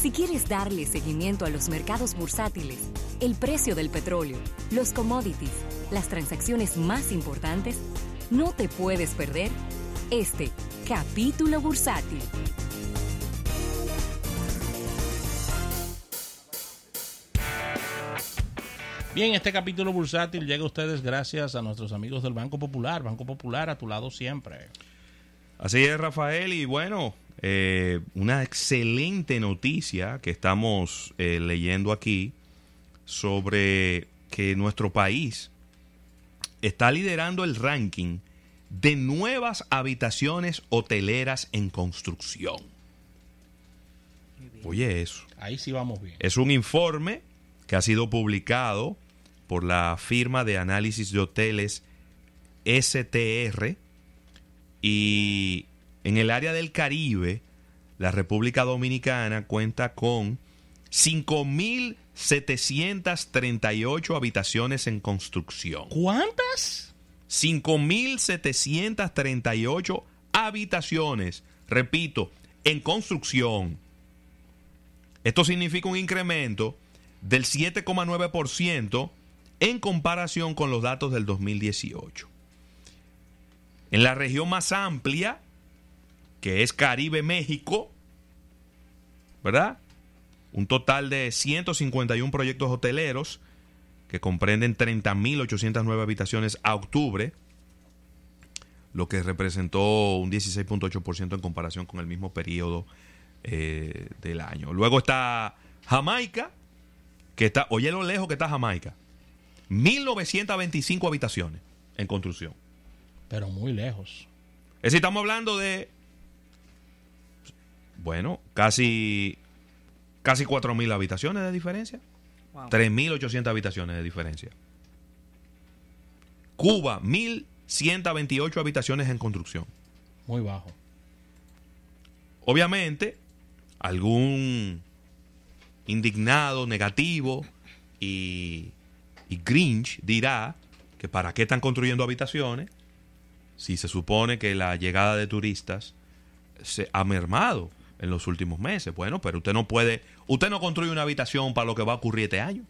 Si quieres darle seguimiento a los mercados bursátiles, el precio del petróleo, los commodities, las transacciones más importantes, no te puedes perder este capítulo bursátil. Bien, este capítulo bursátil llega a ustedes gracias a nuestros amigos del Banco Popular. Banco Popular a tu lado siempre. Así es, Rafael, y bueno, eh, una excelente noticia que estamos eh, leyendo aquí sobre que nuestro país está liderando el ranking de nuevas habitaciones hoteleras en construcción. Oye, eso. Ahí sí vamos bien. Es un informe que ha sido publicado por la firma de análisis de hoteles STR y en el área del Caribe, la República Dominicana cuenta con 5.738 habitaciones en construcción. ¿Cuántas? 5.738 habitaciones, repito, en construcción. Esto significa un incremento del 7,9% en comparación con los datos del 2018. En la región más amplia, que es Caribe México, ¿verdad? Un total de 151 proyectos hoteleros que comprenden 30.809 habitaciones a octubre, lo que representó un 16.8% en comparación con el mismo periodo eh, del año. Luego está Jamaica, que está, oye lo lejos que está Jamaica, 1.925 habitaciones en construcción. Pero muy lejos. Es decir, estamos hablando de, bueno, casi, casi 4.000 habitaciones de diferencia. Wow. 3.800 habitaciones de diferencia. Cuba, 1.128 habitaciones en construcción. Muy bajo. Obviamente, algún indignado, negativo y, y Grinch dirá que para qué están construyendo habitaciones si se supone que la llegada de turistas se ha mermado en los últimos meses. Bueno, pero usted no puede, usted no construye una habitación para lo que va a ocurrir este año.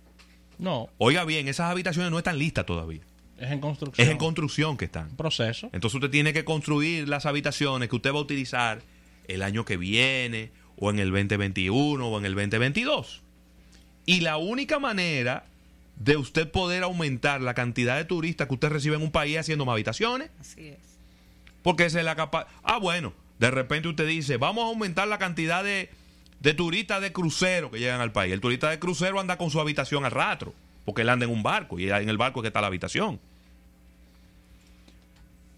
No, Oiga bien, esas habitaciones no están listas todavía. es en construcción. Es en construcción que están. proceso. Entonces usted tiene que construir las habitaciones que usted va a utilizar el año que viene, o en el 2021, o en el 2022. Y la única manera de usted poder aumentar la cantidad de turistas que usted recibe en un país haciendo más habitaciones, Así es. porque esa es la capa Ah, bueno, de repente usted dice, vamos a aumentar la cantidad de, de turistas de crucero que llegan al país. El turista de crucero anda con su habitación al rato, porque él anda en un barco y en el barco es que está la habitación.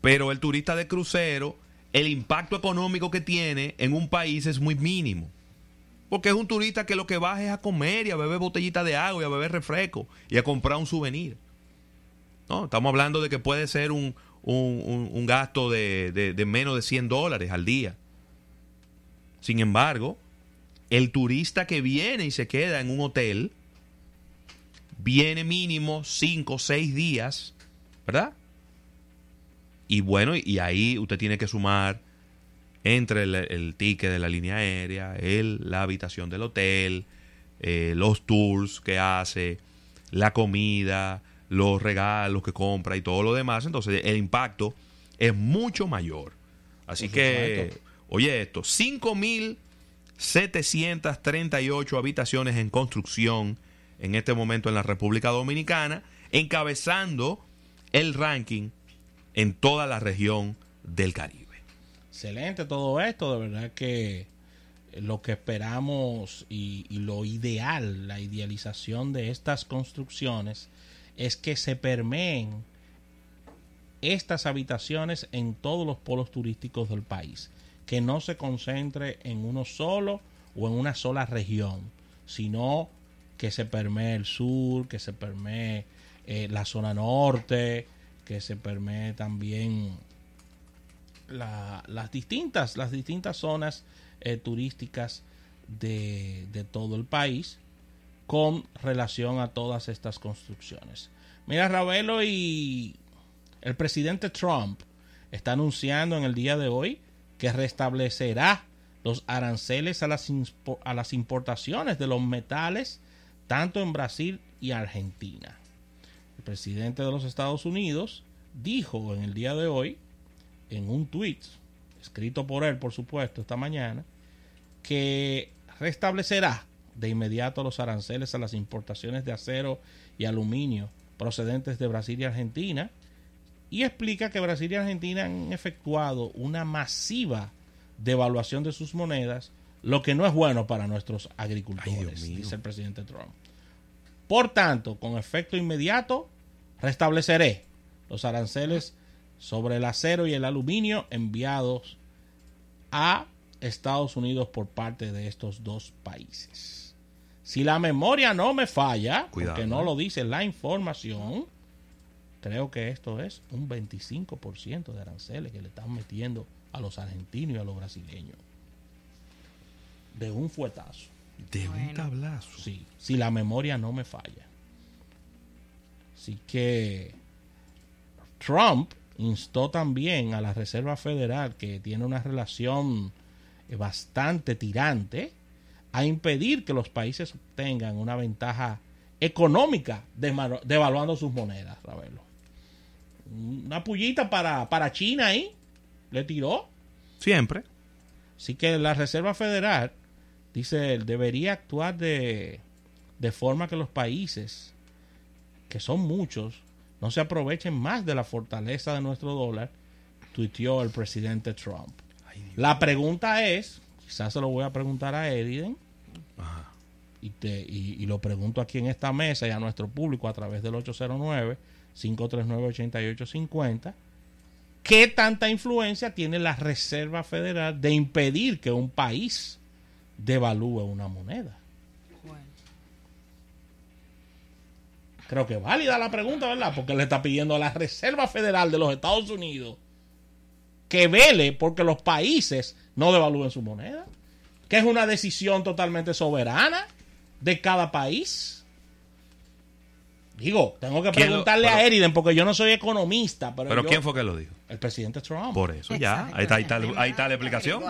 Pero el turista de crucero, el impacto económico que tiene en un país es muy mínimo. Porque es un turista que lo que baja es a comer y a beber botellita de agua y a beber refresco y a comprar un souvenir. No, estamos hablando de que puede ser un, un- un- gasto de, de- de menos de 100 dólares al día. Sin embargo, el turista que viene y se queda en un hotel, viene mínimo 5 o 6 días, ¿verdad? Y bueno, y ahí usted tiene que sumar entre el, el ticket de la línea aérea, el, la habitación del hotel, eh, los tours que hace, la comida, los regalos que compra y todo lo demás. Entonces el impacto es mucho mayor. Así que, oye esto, 5.738 habitaciones en construcción en este momento en la República Dominicana, encabezando el ranking en toda la región del Caribe. Excelente todo esto, de verdad que lo que esperamos y, lo ideal, la idealización de estas construcciones es que se permeen estas habitaciones en todos los polos turísticos del país, que no se concentre en uno solo o en una sola región, sino que se permee el sur, que se permee eh, la zona norte, que se permee también la- las distintas las distintas zonas eh, turísticas de, de todo el país con relación a todas estas construcciones. Mira, Ravelo y el presidente Trump está anunciando en el día de hoy que restablecerá los aranceles a las, a las importaciones de los metales tanto en Brasil y Argentina. El presidente de los Estados Unidos dijo en el día de hoy, en un tweet, escrito por él, por supuesto, esta mañana, que restablecerá de inmediato los aranceles a las importaciones de acero y aluminio procedentes de Brasil y Argentina y explica que Brasil y Argentina han efectuado una masiva devaluación de sus monedas, lo que no es bueno para nuestros agricultores, dice el presidente Trump. Por tanto, con efecto inmediato, restableceré los aranceles sobre el acero y el aluminio enviados a Estados Unidos por parte de estos dos países. Si la memoria no me falla, porque no ¿eh? lo dice la información, creo que esto es un 25% de aranceles que le están metiendo a los argentinos y a los brasileños. De un fuetazo. De un tablazo. Sí, si la memoria no me falla. Así que Trump instó también a la Reserva Federal, que tiene una relación bastante tirante, a impedir que los países tengan una ventaja económica devaluando sus monedas, Ravelo. Una pullita para, para China ahí, le tiró. Siempre. Así que la Reserva Federal, dice él, debería actuar de, de forma que los países, que son muchos, no se aprovechen más de la fortaleza de nuestro dólar, tuiteó el presidente Trump. la pregunta es, quizás se lo voy a preguntar a Eriden, y, te, y, lo pregunto aquí en esta mesa y a nuestro público a través del 809-539-8850, ¿qué tanta influencia tiene la Reserva Federal de impedir que un país devalúe una moneda? Creo que es válida la pregunta, ¿verdad? Porque le está pidiendo a la Reserva Federal de los Estados Unidos que vele porque los países no devalúen su moneda. Que es una decisión totalmente soberana de cada país. Digo, tengo que preguntarle a Eriden porque yo no soy economista. Pero, ¿pero ¿quién fue que lo dijo? El presidente Trump. Por eso, ya. Ahí está, ahí está, ahí está la explicación.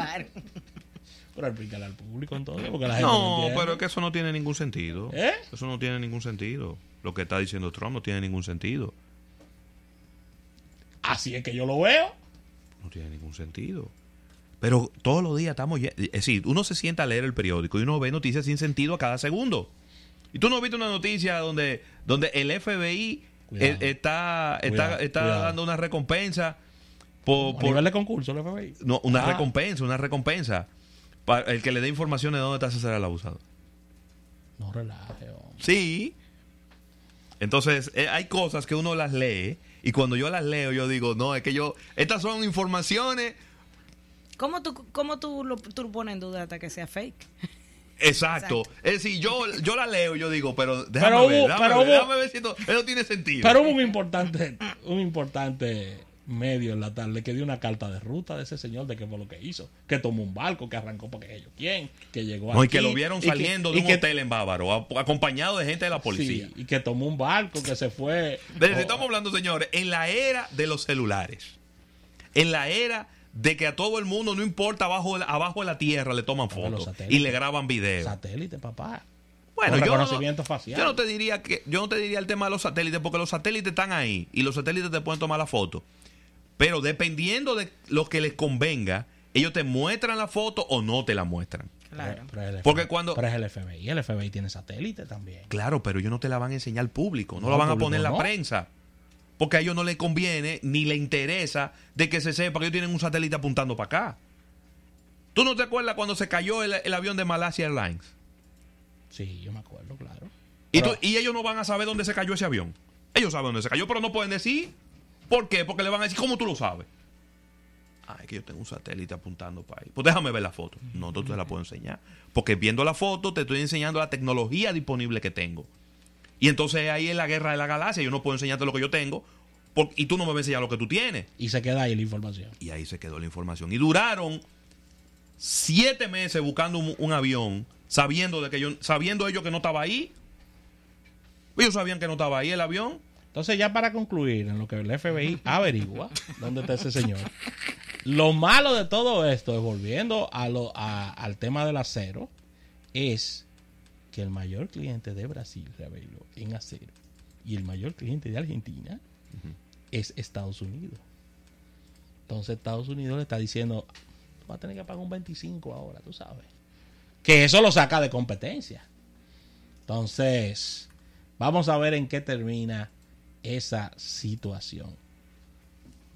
Pero explícale al público entonces. Porque la gente no, pero es que eso no tiene ningún sentido. ¿Eh? Eso no tiene ningún sentido. Lo que está diciendo Trump no tiene ningún sentido. Así es que yo lo veo. No tiene ningún sentido. Pero todos los días estamos... Es decir, uno se sienta a leer el periódico y uno ve noticias sin sentido a cada segundo. Y tú no has visto una noticia donde, donde el FBI e, está, está, dando una recompensa por, por de concurso el FBI. No, una ah. recompensa, una recompensa. Para el que le dé información de dónde está César el abusador. No relaje. Sí. Entonces, eh, hay cosas que uno las lee y cuando yo las leo yo digo, no, es que yo, estas son informaciones... ¿Cómo tú, cómo tú, lo, tú pones en duda hasta que sea fake? Exacto. Es decir, yo, yo la leo y yo digo, pero déjame ver, déjame, ver, si esto, eso tiene sentido. Pero hubo un importante, un importante medio en la tarde que dio una carta de ruta de ese señor de qué fue lo que hizo. Que tomó un barco, que arrancó porque ellos quién, que llegó no, Y que lo vieron saliendo de un hotel en Bávaro, acompañado de gente de la policía. y que tomó un barco, que se fue. estamos hablando, señores, en la era de los celulares. En la era de que a todo el mundo, no importa abajo, abajo de la tierra, le toman fotos y le graban videos. Satélite, papá. Bueno, yo no, facial. yo no te diría que yo no te diría el tema de los satélites porque los satélites están ahí y los satélites te pueden tomar la foto. Pero dependiendo de lo que les convenga, ellos te muestran la foto o no te la muestran. Claro. Porque cuando. Pero es el FBI. El FBI tiene satélite también. Claro, pero ellos no te la van a enseñar al público. No, la van a poner en la prensa. Porque a ellos no les conviene ni les interesa de que se sepa que ellos tienen un satélite apuntando para acá. ¿Tú no te acuerdas cuando se cayó el, avión de Malasia Airlines? Sí, yo me acuerdo, claro. Y, y ellos no van a saber dónde se cayó ese avión. Ellos saben dónde se cayó, pero no pueden decir ¿Por qué? Porque le van a decir, ¿cómo tú lo sabes? Ah, es que yo tengo un satélite apuntando para ahí. Pues déjame ver la foto. No, tú te la puedo enseñar. Porque viendo la foto te estoy enseñando la tecnología disponible que tengo. Y entonces ahí es la guerra de la galaxia. Yo no puedo enseñarte lo que yo tengo. y tú no me vas a enseñar lo que tú tienes. Y se queda ahí la información. Y ahí se quedó la información. Y duraron siete meses buscando un, avión, sabiendo de que yo, sabiendo ellos que no estaba ahí. Ellos sabían que no estaba ahí el avión. Entonces, ya para concluir, en lo que el FBI averigua dónde está ese señor, Lo malo de todo esto, volviendo a lo, a- al tema del acero, es que el mayor cliente de Brasil, Ravelo, en acero, y el mayor cliente de Argentina es Estados Unidos. Entonces Estados Unidos le está diciendo, tú vas a tener que pagar un 25 ahora, tú sabes. Que eso lo saca de competencia. Entonces, vamos a ver en qué termina esa situación.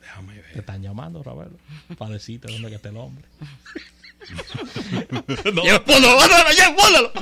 Déjame Te ver. están llamando, Ravelo, para decirte dónde que está el hombre. No, ya, ponlo.